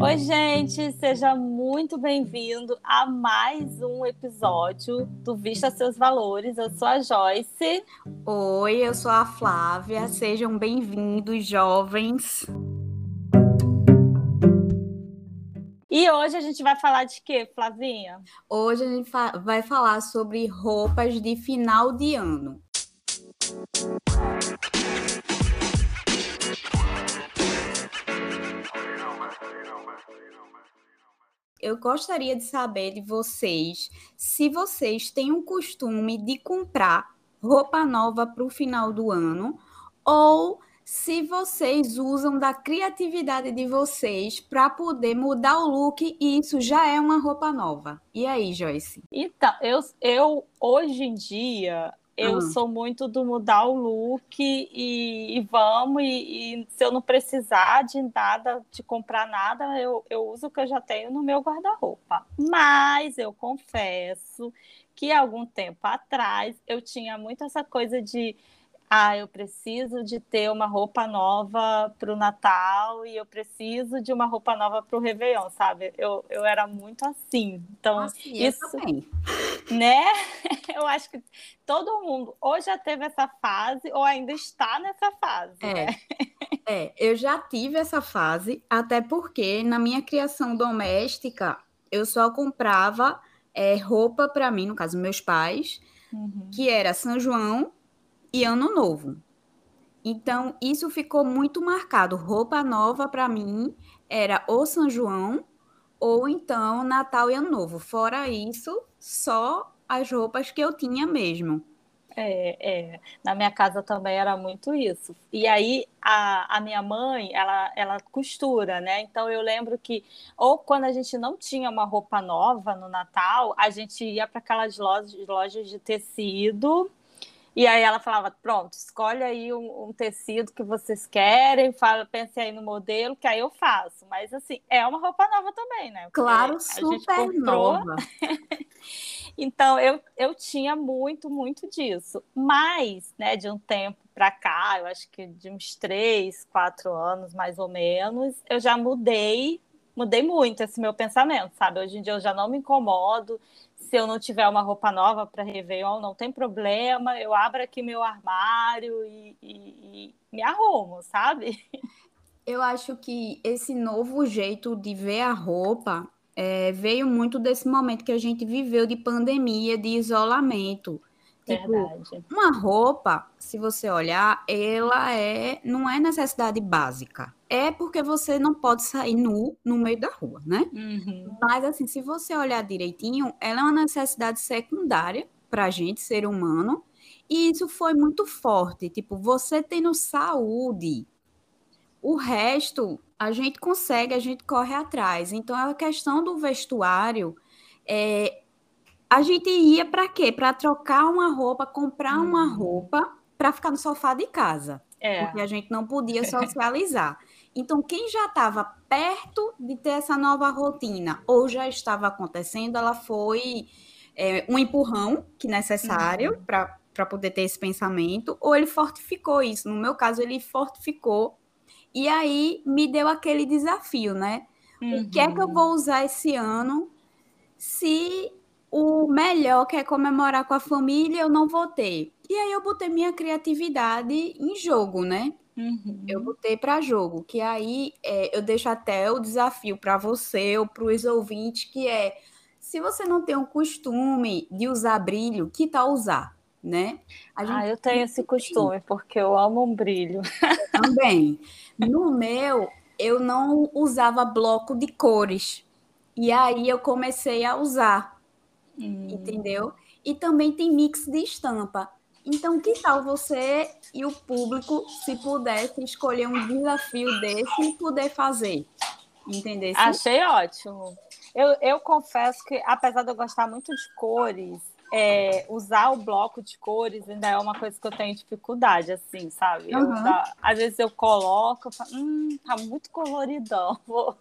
Oi, gente, seja muito bem-vindo a mais um episódio do Vista Seus Valores. Eu sou a Joyce. Oi, eu sou a Flávia. Sejam bem-vindos, jovens. E hoje a gente vai falar de quê, Flavinha? Hoje a gente vai falar sobre roupas de final de ano. Eu gostaria de saber de vocês se vocês têm um costume de comprar roupa nova para o final do ano ou se vocês usam da criatividade de vocês para poder mudar o look e isso já é uma roupa nova. E aí, Joyce? Então, eu, eu hoje em dia eu uhum. sou muito do mudar o look e, e vamos, e, e, se eu não precisar de nada, de comprar nada, eu, eu uso o que eu já tenho no meu guarda-roupa. Mas eu confesso que algum tempo atrás eu tinha muito essa coisa de ah, eu preciso de ter uma roupa nova para o Natal e eu preciso de uma roupa nova para o Réveillon, sabe? Eu, eu era muito assim. Então, assim, isso. Né? Eu acho que todo mundo ou já teve essa fase ou ainda está nessa fase. É. Né? É, eu já tive essa fase, até porque na minha criação doméstica eu só comprava é, roupa para mim, no caso, meus pais, uhum. que era São João e Ano Novo. Então, isso ficou muito marcado. Roupa nova para mim era ou São João ou então Natal e Ano Novo. Fora isso, só as roupas que eu tinha mesmo. É, é, na minha casa também era muito isso. E aí a, a minha mãe, ela, ela costura, né? Então eu lembro que, ou quando a gente não tinha uma roupa nova no Natal, a gente ia para aquelas lojas, lojas de tecido e aí ela falava: pronto, escolhe aí um, um, tecido que vocês querem, fala, pense aí no modelo, que aí eu faço. Mas assim, é uma roupa nova também, né? Porque claro, super nova. então eu, eu tinha muito, muito disso. Mas, né, de um tempo para cá, eu acho que de uns três, quatro anos mais ou menos, eu já mudei, mudei muito esse meu pensamento, sabe? Hoje em dia eu já não me incomodo se eu não tiver uma roupa nova para Réveillon, não tem problema, eu abro aqui meu armário e, e, e, me arrumo, sabe? Eu acho que esse novo jeito de ver a roupa é, veio muito desse momento que a gente viveu de pandemia, de isolamento. Tipo, Verdade. uma roupa, se você olhar, ela é não é necessidade básica. É porque você não pode sair nu no meio da rua, né? Uhum. Mas assim, se você olhar direitinho, ela é uma necessidade secundária para a gente, ser humano. E isso foi muito forte. Tipo, você tendo saúde, o resto a gente consegue, a gente corre atrás. Então, a questão do vestuário é, a gente ia para quê? Para trocar uma roupa, comprar uma uhum. roupa para ficar no sofá de casa. É. Porque a gente não podia socializar. Então, quem já estava perto de ter essa nova rotina ou já estava acontecendo, ela foi é, um empurrão que necessário uhum. para poder ter esse pensamento, ou ele fortificou isso. No meu caso, ele fortificou. E aí me deu aquele desafio, né? Uhum. O que é que eu uhum. vou usar esse ano se o melhor que é comemorar com a família, eu não vou ter. E aí eu botei minha criatividade em jogo, né? Uhum. Eu botei para jogo, que aí é, eu deixo até o desafio para você ou para os ouvintes, que é se você não tem o costume de usar brilho, que tal usar, né? Gente... Ah, eu tenho esse costume, porque eu amo um brilho. Também. No meu, eu não usava bloco de cores. E aí eu comecei a usar Hum. Entendeu? E também tem mix de estampa. Então, que tal você e o público, se pudesse escolher um desafio desse e poder fazer? Entendeu? Achei ótimo. Eu, eu confesso que, apesar de eu gostar muito de cores, é, usar o bloco de cores ainda é uma coisa que eu tenho dificuldade, assim, sabe? Uhum. Eu, às vezes eu coloco, eu falo, hum, tá muito coloridão, vou,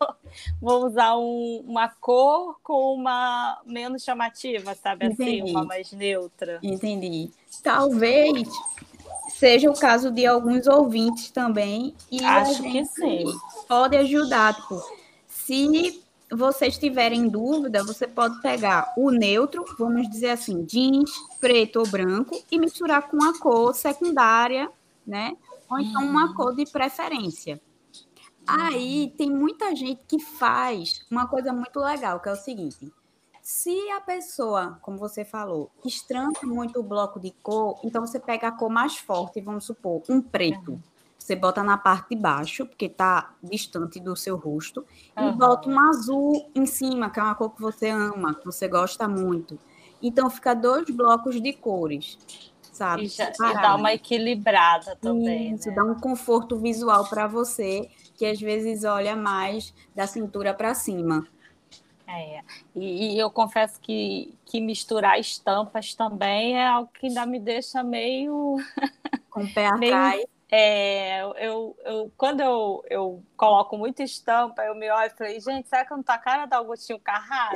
vou usar um, uma cor com uma menos chamativa, sabe? Entendi. Assim, uma mais neutra. Entendi. Talvez seja o caso de alguns ouvintes também. E Acho que sim. Pode ajudar, tipo, Se vocês tiverem dúvida, você pode pegar o neutro, vamos dizer assim, jeans preto ou branco, e misturar com a cor secundária, né? Ou então uma uhum. cor de preferência. Aí tem muita gente que faz uma coisa muito legal, que é o seguinte: se a pessoa, como você falou, estranha muito o bloco de cor, então você pega a cor mais forte, vamos supor, um preto. Você bota na parte de baixo, porque está distante do seu rosto, uhum. e bota um azul em cima, que é uma cor que você ama, que você gosta muito. Então fica dois blocos de cores, sabe? E, já, e dá uma equilibrada também. Isso, né? dá um conforto visual para você, que às vezes olha mais da cintura para cima. É, e, e, eu confesso que, que misturar estampas também é algo que ainda me deixa meio. Com o pé atrás. É, eu, eu, quando eu, eu coloco muita estampa, eu me olho e falei, gente, será que não tá a cara da Agostinho Carrara?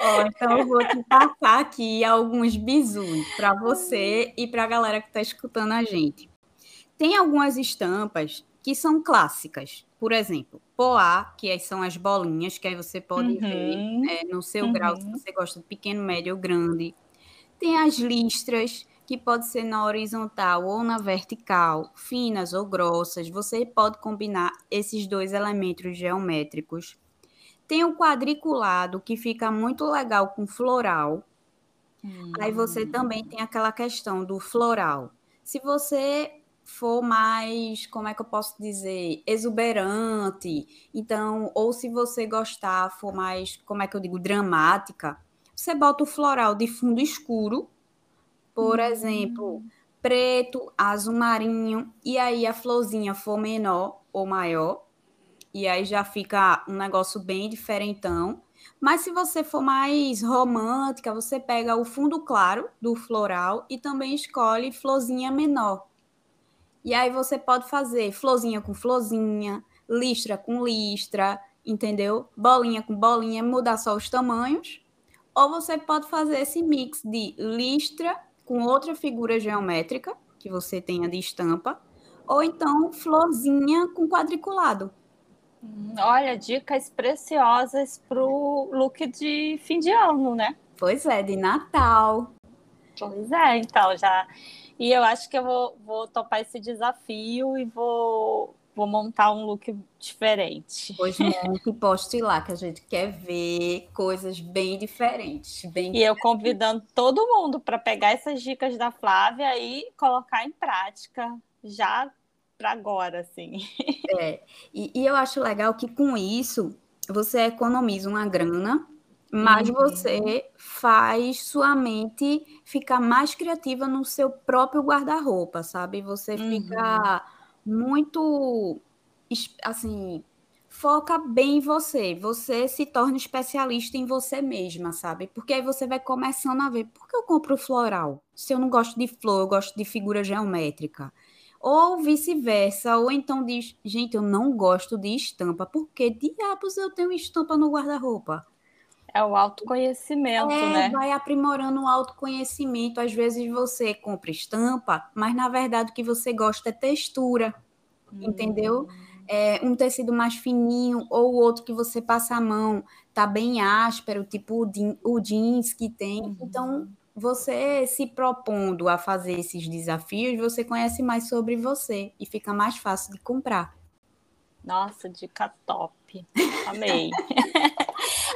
oh, então eu vou te passar aqui alguns bisus para você e para a galera que está escutando a gente. Tem algumas estampas que são clássicas. Por exemplo, poá, que são as bolinhas, que aí você pode uhum. ver é, no seu uhum. grau, se você gosta de pequeno, médio ou grande. Tem as listras, que pode ser na horizontal ou na vertical, finas ou grossas. Você pode combinar esses dois elementos geométricos. Tem o quadriculado, que fica muito legal com floral. Hum. Aí você hum. também tem aquela questão do floral. Se você for mais, como é que eu posso dizer, exuberante, então, ou se você gostar, for mais, como é que eu digo, dramática, você bota o floral de fundo escuro por uhum. exemplo, preto, azul marinho, e aí a florzinha for menor ou maior, e aí já fica um negócio bem diferentão. Mas se você for mais romântica, você pega o fundo claro do floral e também escolhe florzinha menor. E aí você pode fazer florzinha com florzinha, listra com listra, entendeu? Bolinha com bolinha, mudar só os tamanhos. Ou você pode fazer esse mix de listra com outra figura geométrica que você tenha de estampa, ou então florzinha com quadriculado. Hum, olha, dicas preciosas para o look de fim de ano, né? Pois é, de Natal. Pois é, então já. E eu acho que eu vou, vou topar esse desafio e vou vou montar um look diferente. Pois monte e poste lá, que a gente quer ver coisas bem diferentes. Bem e eu convidando todo mundo para pegar essas dicas da Flávia e colocar em prática já para agora, assim. É, e, e, eu acho legal que com isso você economiza uma grana, mas uhum. você faz sua mente ficar mais criativa no seu próprio guarda-roupa, sabe? Você fica uhum muito assim, foca bem em você. Você se torna especialista em você mesma, sabe? Porque aí você vai começando a ver, por que eu compro floral? Se eu não gosto de flor, eu gosto de figura geométrica. Ou vice-versa, ou então diz, gente, eu não gosto de estampa. Por que diabos eu tenho estampa no guarda-roupa? É o autoconhecimento, é, né? Vai aprimorando o autoconhecimento. Às vezes você compra estampa, mas na verdade o que você gosta é textura, hum. entendeu? É um tecido mais fininho ou outro que você passa a mão, tá bem áspero, tipo o jeans que tem. Uhum. Então, você se propondo a fazer esses desafios, você conhece mais sobre você e fica mais fácil de comprar. Nossa, dica top. Amei.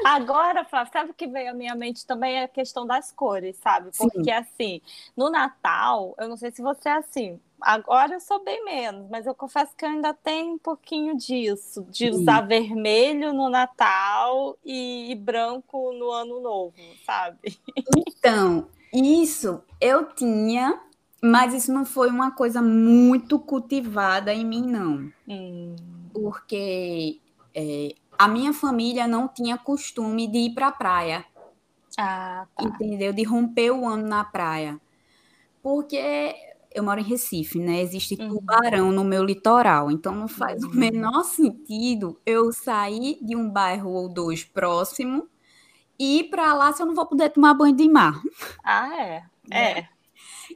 Agora, Flávia, sabe o que veio à minha mente também é a questão das cores, sabe? Porque, Sim. assim, no Natal, eu não sei se você é assim, agora eu sou bem menos, mas eu confesso que eu ainda tenho um pouquinho disso, de Sim. usar vermelho no Natal e, e branco no Ano Novo, sabe? Então, isso eu tinha mas isso não foi uma coisa muito cultivada em mim, não. Hum. Porque é, a minha família não tinha costume de ir para a praia. Ah, tá. Entendeu? De romper o ano na praia. Porque eu moro em Recife, né? Existe uhum. tubarão no meu litoral, então não faz uhum. o menor sentido eu sair de um bairro ou dois próximo e ir para lá se eu não vou poder tomar banho de mar. Ah, é. É.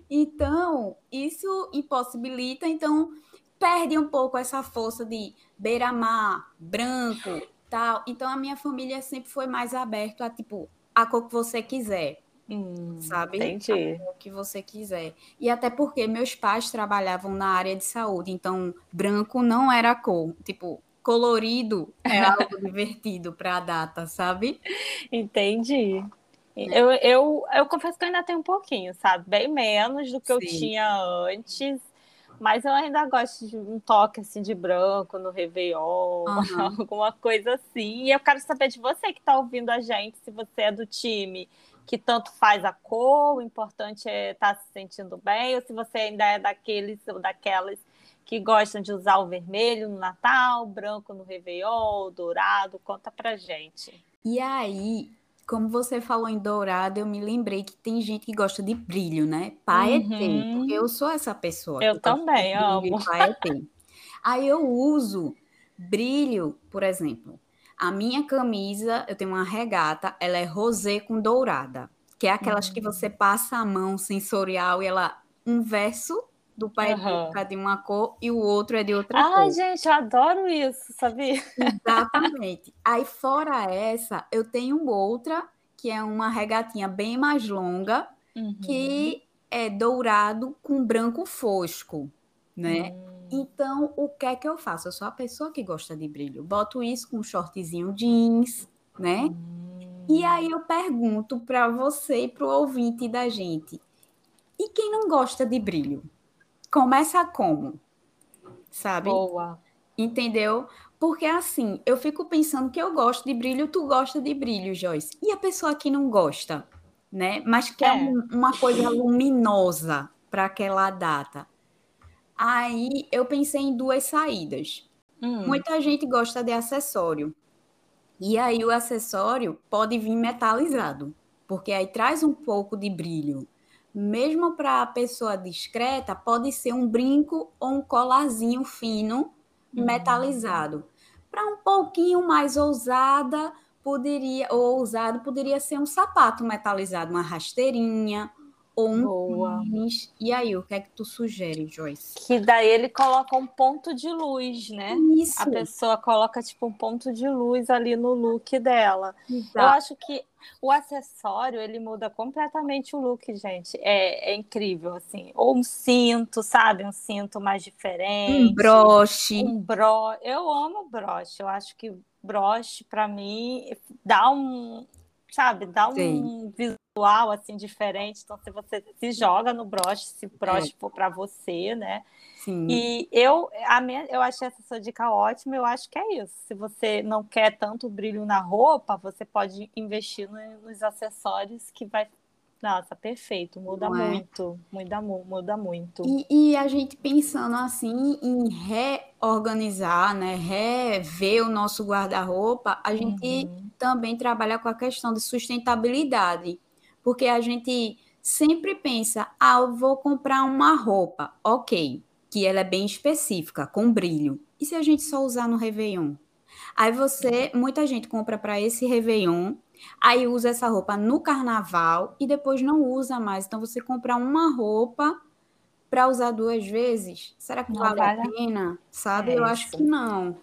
Então, isso impossibilita, então perde um pouco essa força de beira-mar, branco, tal. Então a minha família sempre foi mais aberta a tipo a cor que você quiser. Hum, sabe? Entendi. O que você quiser. E até porque meus pais trabalhavam na área de saúde, então branco não era cor. Tipo, colorido é algo divertido para a data, sabe? Entendi. Eu, eu, eu confesso que eu ainda tenho um pouquinho, sabe? Bem menos do que Sim. eu tinha antes. Mas eu ainda gosto de um toque assim de branco no Réveillon, uhum. alguma coisa assim. E eu quero saber de você que está ouvindo a gente, se você é do time que tanto faz a cor, o importante é estar tá se sentindo bem, ou se você ainda é daqueles ou daquelas que gostam de usar o vermelho no Natal, branco no Réveillon, dourado, conta pra gente. E aí, como você falou em dourado, eu me lembrei que tem gente que gosta de brilho, né? Paetê, uhum. porque eu sou essa pessoa. Eu também amo. Paetê. Aí eu uso brilho, por exemplo. A minha camisa, eu tenho uma regata, ela é rosé com dourada, que é aquelas uhum. que você passa a mão sensorial e ela um verso do pai uhum. é de uma cor e o outro é de outra Ai, cor. Ai, gente, eu adoro isso, sabia? Exatamente. Aí, fora essa, eu tenho outra, que é uma regatinha bem mais longa, uhum. que é dourado com branco fosco, né? Uhum. Então, o que é que eu faço? Eu sou a pessoa que gosta de brilho. Boto isso com um shortzinho jeans, né? E aí eu pergunto para você e para o ouvinte da gente. E quem não gosta de brilho? Começa como? Sabe? Boa. Entendeu? Porque assim, eu fico pensando que eu gosto de brilho, tu gosta de brilho, Joyce. E a pessoa que não gosta, né? Mas quer é. um, uma coisa luminosa para aquela data. Aí eu pensei em duas saídas. Hum. Muita gente gosta de acessório. E aí o acessório pode vir metalizado, porque aí traz um pouco de brilho mesmo para a pessoa discreta, pode ser um brinco ou um colarzinho fino uhum. metalizado. Para um pouquinho mais ousada, poderia ou ousado poderia ser um sapato metalizado, uma rasteirinha ou um Boa. E aí, o que é que tu sugere, Joyce? Que daí ele coloca um ponto de luz, né? Isso. A pessoa coloca tipo um ponto de luz ali no look dela. Exato. Eu acho que o acessório ele muda completamente o look, gente. É, é, incrível, assim. Ou um cinto, sabe? Um cinto mais diferente. Um broche. Um bro. Eu amo broche. Eu acho que broche para mim dá um, sabe, dá um Sim. Visual assim diferente. Então, se você se joga no broche, se broche é. for para você, né? Sim. E eu, a minha, eu achei essa sua dica ótima. Eu acho que é isso. Se você não quer tanto brilho na roupa, você pode investir no, nos acessórios que vai nossa, perfeito, muda Não é? muito, é? muda, muda muito. E, e, a gente pensando assim em reorganizar, né, rever o nosso guarda-roupa, a gente uhum. também trabalha com a questão de sustentabilidade, porque a gente sempre pensa, ah, eu vou comprar uma roupa, ok, que ela é bem específica, com brilho. E se a gente só usar no Réveillon? Aí você, muita gente compra para esse Réveillon Aí usa essa roupa no carnaval e depois não usa mais. Então você comprar uma roupa para usar duas vezes, será que não vale, a pena? Sabe? É eu acho que não.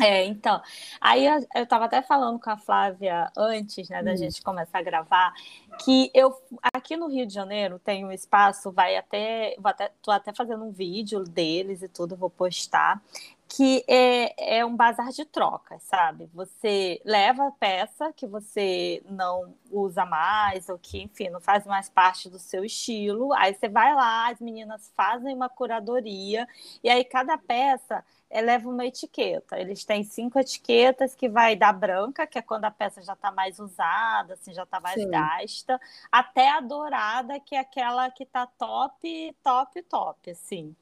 É, então, aí eu, estava até falando com a Flávia antes, né, da hum. gente começar a gravar, que eu aqui no Rio de Janeiro tem um espaço, vai até, vou até, tô até fazendo um vídeo deles e tudo, vou postar, que é, é um bazar de troca, sabe? Você leva a peça que você não usa mais, ou que, enfim, não faz mais parte do seu estilo. Aí você vai lá, as meninas fazem uma curadoria, e aí cada peça é, leva uma etiqueta. Eles têm cinco etiquetas que vai da branca, que é quando a peça já está mais usada, assim, já está mais Sim. gasta, até a dourada, que é aquela que está top, top, top, assim.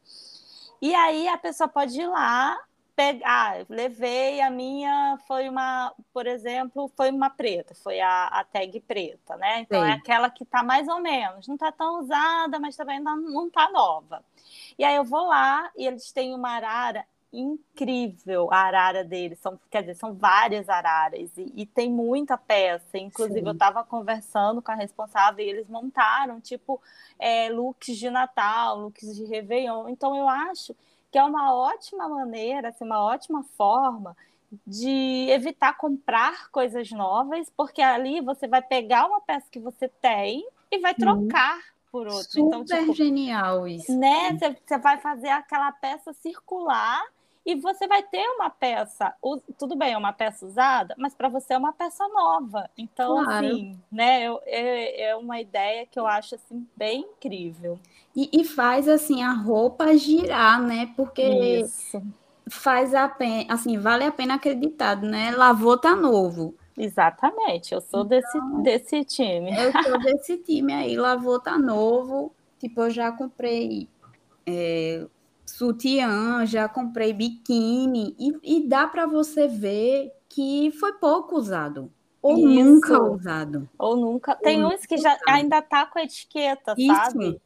E aí a pessoa pode ir lá, pegar, ah, levei a minha, foi uma, por exemplo, foi uma preta, foi a, a tag preta, né? Então é Sim. é aquela que tá mais ou menos, não tá tão usada, mas também não, não tá nova. E aí eu vou lá e eles têm uma arara incrível a arara deles. São, quer dizer, são várias araras e, e tem muita peça. Inclusive, Sim. eu estava conversando com a responsável e eles montaram, tipo, é, looks de Natal, looks de Réveillon. Então, eu acho que é uma ótima maneira, assim, uma ótima forma de evitar comprar coisas novas, porque ali você vai pegar uma peça que você tem e vai trocar hum, por outra. Então, Super então, tipo, genial isso. Né? Você vai fazer aquela peça circular e você vai ter uma peça, tudo bem, é uma peça usada, mas para você é uma peça nova. Então, claro. assim, né, é, é uma ideia que eu acho assim bem incrível. E, e faz assim a roupa girar, né? Porque Isso. faz a pena, assim, vale a pena acreditar, né? Lavou tá novo. Exatamente, eu sou então, desse, desse time. Eu sou desse time aí, lavou tá novo. Tipo, eu já comprei é, sutiã, já comprei biquíni, e, e dá para você ver que foi pouco usado. Ou Isso. nunca usado. Ou nunca. Tem uns que já ainda tá com a etiqueta, Isso. sabe?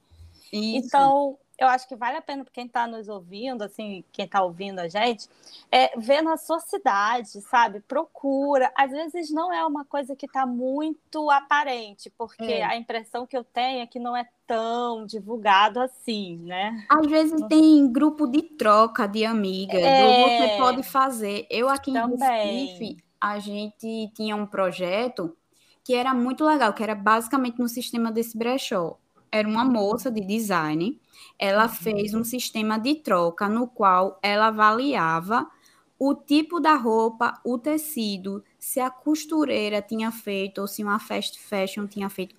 Isso. Então, eu acho que vale a pena para quem está nos ouvindo, assim, quem está ouvindo a gente, é, ver na sua cidade, sabe? Procura. Às vezes não é uma coisa que está muito aparente, porque é. a impressão que eu tenho é que não é tão divulgado assim, né? Às vezes tem grupo de troca de amigas, é... você pode fazer. Eu aqui Também. em Recife, a gente tinha um projeto que era muito legal, que era basicamente no sistema desse brechó. Era uma moça de design ela uhum. fez um sistema de troca no qual ela avaliava o tipo da roupa, o tecido, se a costureira tinha feito ou se uma fast fashion tinha feito.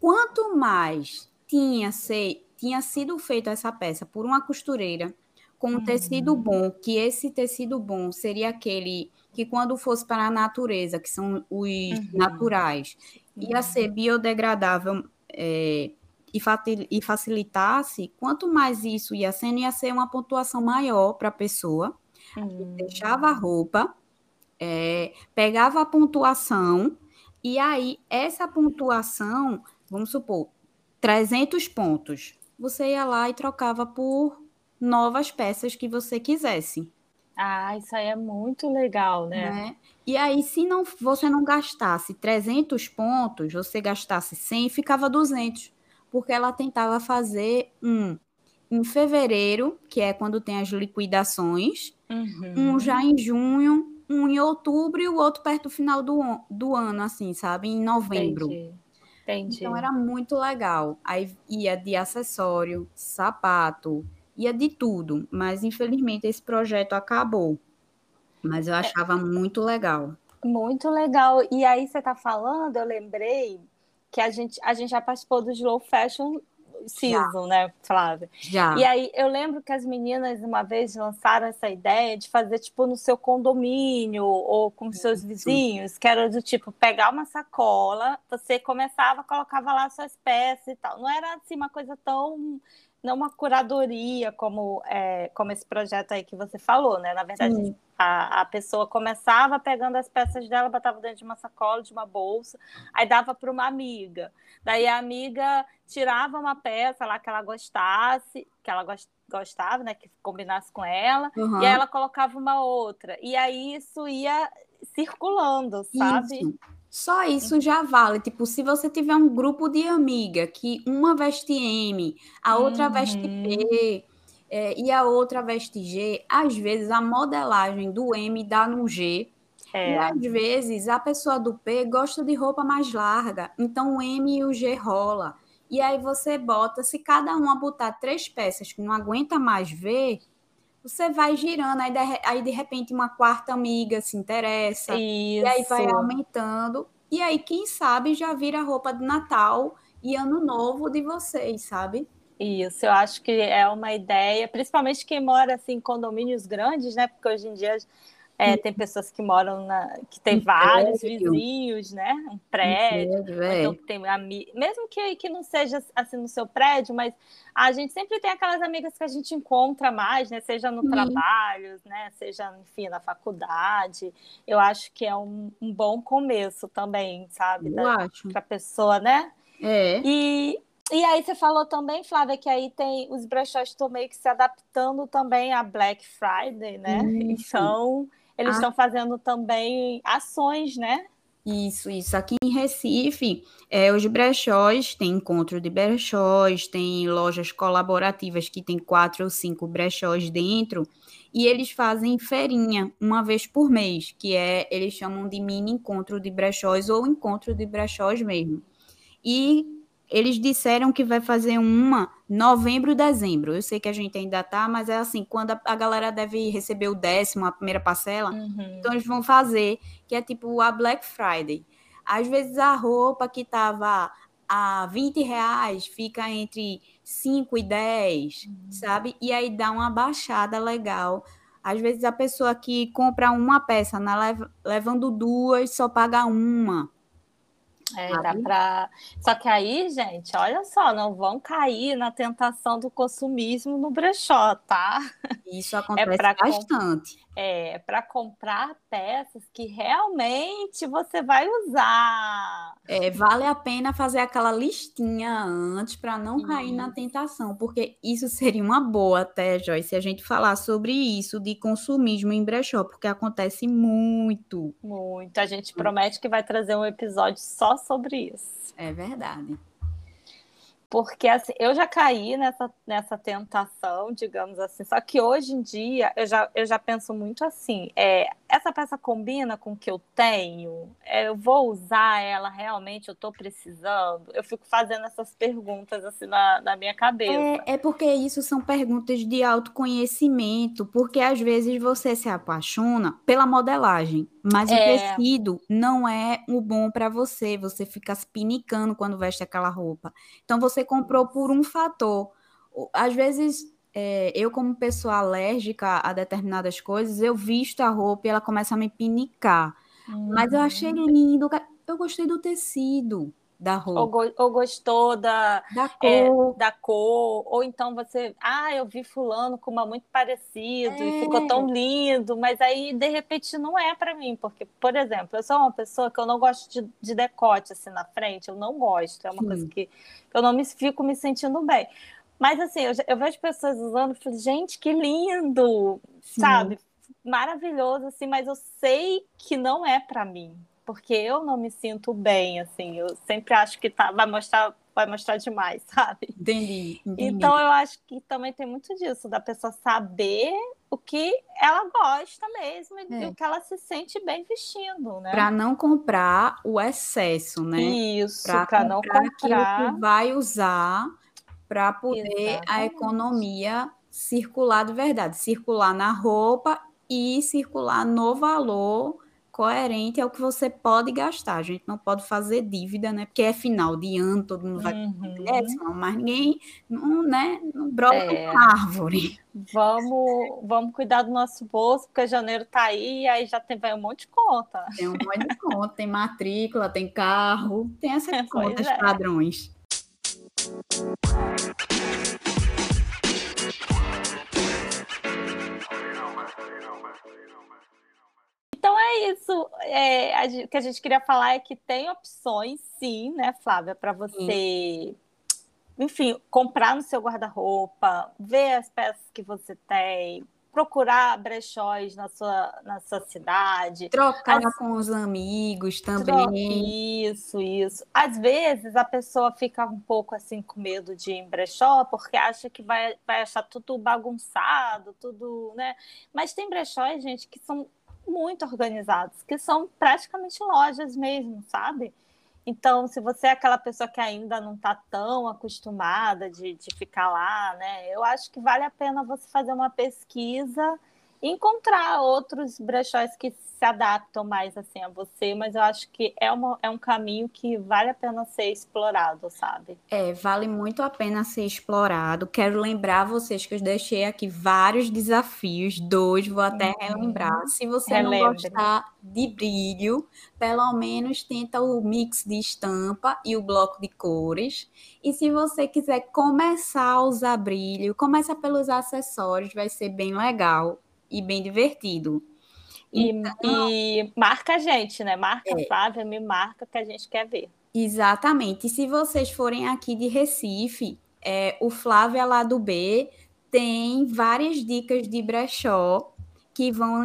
Quanto mais tinha, ser, tinha sido feita essa peça por uma costureira com um tecido uhum. bom, que esse tecido bom seria aquele que quando fosse para a natureza, que são os uhum. naturais, ia ser biodegradável é, e, facilitasse, quanto mais isso ia sendo, ia ser uma pontuação maior para a pessoa. Hum. Deixava a roupa, é, pegava a pontuação, e aí essa pontuação, vamos supor, 300 pontos, você ia lá e trocava por novas peças que você quisesse. Ah, isso aí é muito legal, né? né? E aí, se não, você não gastasse 300 pontos, você gastasse 100, ficava 200 porque ela tentava fazer um em fevereiro, que é quando tem as liquidações, uhum. um já em junho, um em outubro e o outro perto do final do, do ano, assim, sabe? Em novembro. Entendi. Entendi. Então era muito legal. Aí ia de acessório, sapato, ia de tudo. Mas infelizmente esse projeto acabou. Mas eu é. achava é. muito legal. Muito legal. E aí você está falando, eu lembrei que a gente, a gente já participou do Slow Fashion Season, já. né, Flávia? Já. E aí eu lembro que as meninas uma vez lançaram essa ideia de fazer tipo no seu condomínio ou com seus vizinhos, que era do tipo pegar uma sacola, você começava, colocava lá suas peças e tal. Não era assim uma coisa tão não uma curadoria como, é, como esse projeto aí que você falou, né? Na verdade, a, a pessoa começava pegando as peças dela, botava dentro de uma sacola, de uma bolsa, aí dava para uma amiga. Daí a amiga tirava uma peça lá que ela gostasse, que ela gostava, né? Que combinasse com ela, uhum. e aí ela colocava uma outra. E aí isso ia circulando, sabe? Isso. Só isso já vale. Tipo, se você tiver um grupo de amiga que uma veste M, a outra uhum. veste P é, e a outra veste G, às vezes a modelagem do M dá no G. É. E às vezes a pessoa do P gosta de roupa mais larga, então o M e o G rola. E aí você bota, se cada uma botar três peças que não aguenta mais ver, você vai girando, aí de, aí de repente uma quarta amiga se interessa, Isso. e aí vai aumentando. E aí, quem sabe, já vira roupa de Natal e Ano Novo de vocês, sabe? Isso, eu acho que é uma ideia, principalmente quem mora assim, em condomínios grandes, né? Porque hoje em dia é, tem pessoas que moram na. que tem vários prédio. vizinhos, né? Um prédio. Prédio é. então tem Mesmo que, que não seja assim no seu prédio, mas a gente sempre tem aquelas amigas que a gente encontra mais, né? Seja no trabalho, né? Seja, enfim, na faculdade. Eu acho que é um, um bom começo também, sabe? Eu da, acho. Pra pessoa, né? É. E, e aí você falou também, Flávia, que aí tem os brechós estão meio que se adaptando também a Black Friday, né? Isso. Então eles estão ah. fazendo também ações, né? Isso, isso. Aqui em Recife, é, os brechós, tem encontro de brechós, tem lojas colaborativas que tem quatro ou cinco brechós dentro, e eles fazem feirinha uma vez por mês, que é, eles chamam de mini encontro de brechós ou encontro de brechós mesmo. E eles disseram que vai fazer uma novembro, dezembro. Eu sei que a gente ainda tá, mas é assim, quando a, a galera deve receber o décimo, a primeira parcela, uhum. então eles vão fazer, que é tipo a Black Friday. Às vezes a roupa que tava a 20 reais fica entre 5 e 10, uhum. sabe? E aí dá uma baixada legal. Às vezes a pessoa que compra uma peça, na, levando duas, só paga uma. É, dá pra... Só que aí, gente, olha só, não vão cair na tentação do consumismo no brechó, tá? Isso é acontece é bastante. É, para comprar peças que realmente você vai usar. É, vale a pena fazer aquela listinha antes para não cair na tentação, porque isso seria uma boa até, Joyce, se a gente falar sobre isso de consumismo em brechó, porque acontece muito. Muito. A gente promete que vai trazer um episódio só sobre isso. É verdade. Porque assim, eu já caí nessa, nessa tentação, digamos assim. Só que hoje em dia eu já, eu já penso muito assim: é, essa peça combina com o que eu tenho? É, eu vou usar ela realmente? Eu estou precisando? Eu fico fazendo essas perguntas assim na, na minha cabeça. É, é porque isso são perguntas de autoconhecimento, porque às vezes você se apaixona pela modelagem, mas é. o tecido não é o bom para você. Você fica se pinicando quando veste aquela roupa. Então você comprou por um fator. Às vezes é, eu, como pessoa alérgica a determinadas coisas, eu visto a roupa e ela começa a me pinicar. Uhum. Mas eu achei uhum. lindo, eu gostei do tecido da roupa. Ou, go ou gostou da, da é, cor. É, da cor. Ou então você, ah, eu vi fulano com uma muito parecido é. e ficou tão lindo, mas aí de repente não é para mim, porque, por exemplo, eu sou uma pessoa que eu não gosto de, de decote assim na frente, eu não gosto, é uma Sim. coisa que eu não me fico me sentindo bem. Mas assim, eu, eu vejo pessoas usando e falo, gente, que lindo, Sim. sabe? Maravilhoso, assim, mas eu sei que não é para mim, porque eu não me sinto bem, assim, eu sempre acho que tá, vai mostrar vai mostrar demais, sabe? Entendi, entendi. Então eu acho que também tem muito disso, da pessoa saber o que ela gosta mesmo é. e o que ela se sente bem vestindo, né? Para não comprar o excesso, né? Isso, para não comprar aquilo que vai usar para poder Exatamente. a economia circular de verdade, circular na roupa e circular no valor coerente ao que você pode gastar. A gente não pode fazer dívida, né? Porque é final de ano, todo mundo vai uhum. mas ninguém não, né, não brota é. uma árvore. Vamos, vamos cuidar do nosso bolso, porque janeiro tá aí e aí já tem vai um monte de conta. Tem um monte de conta, tem matrícula, tem carro, tem essas contas é. padrões. É isso. É, a, o que a gente queria falar é que tem opções, sim, né, Flávia, para você, sim. enfim, comprar no seu guarda-roupa, ver as peças que você tem, procurar brechóis na sua, na sua cidade. Trocar As... com os amigos também. Isso, isso. Às vezes a pessoa fica um pouco assim com medo de ir em brechó, porque acha que vai, vai achar tudo bagunçado, tudo, né? Mas tem brechóis, gente, que são muito organizados, que são praticamente lojas mesmo, sabe? Então, se você é aquela pessoa que ainda não está tão acostumada de, de ficar lá, né? Eu acho que vale a pena você fazer uma pesquisa encontrar outros brechóis que se adaptam mais assim a você, mas eu acho que é, uma, é um caminho que vale a pena ser explorado, sabe? É, vale muito a pena ser explorado. Quero lembrar vocês que eu deixei aqui vários desafios, dois, vou até uhum. relembrar. Se você Relembre. não gostar de brilho, pelo menos tenta o mix de estampa e o bloco de cores. E se você quiser começar a usar brilho, começa pelos acessórios, vai ser bem legal e bem divertido. E, então, e marca a gente, né? Marca é. Flávia, me marca que a gente quer ver. Exatamente. E se vocês forem aqui de Recife, é, o Flávia lá do B tem várias dicas de brechó que vão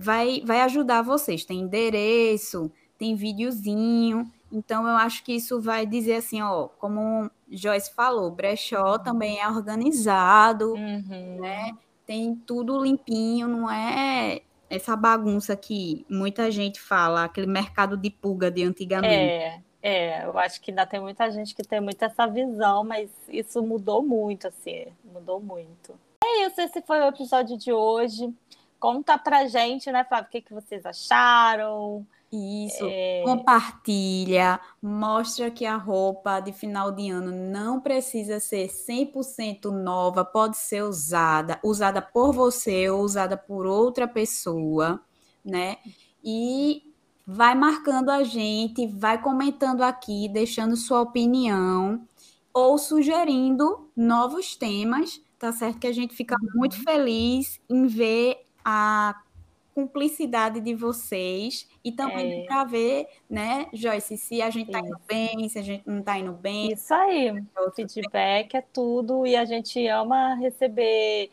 vai, vai ajudar vocês. Tem endereço, tem videozinho. Então, eu acho que isso vai dizer assim, ó, como Joyce falou, brechó também é organizado, uhum. né? Tem tudo limpinho, não é essa bagunça que muita gente fala, aquele mercado de pulga de antigamente. É, é, eu acho que ainda tem muita gente que tem muito essa visão, mas isso mudou muito, assim, mudou muito. É isso, esse foi o episódio de hoje. Conta pra gente, né, Flávio, o que, que vocês acharam. Isso, é... compartilha, mostra que a roupa de final de ano não precisa ser 100% nova, pode ser usada, usada por você ou usada por outra pessoa, né? E vai marcando a gente, vai comentando aqui, deixando sua opinião ou sugerindo novos temas, tá certo? Que a gente fica muito uhum. feliz em ver a cumplicidade de vocês e também é. para ver, né, Joyce, se a gente está indo bem, se a gente não está indo bem. Isso aí, o feedback é tudo e a gente ama receber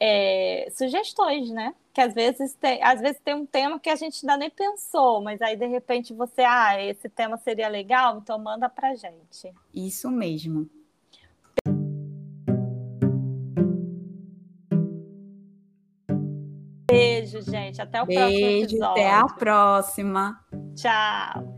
é, sugestões, né? Que às vezes, tem, às vezes tem um tema que a gente ainda nem pensou, mas aí de repente você, ah, esse tema seria legal, então manda pra gente. Isso mesmo. Beijo, gente. Até o Beijo, próximo episódio. Até a próxima. Tchau.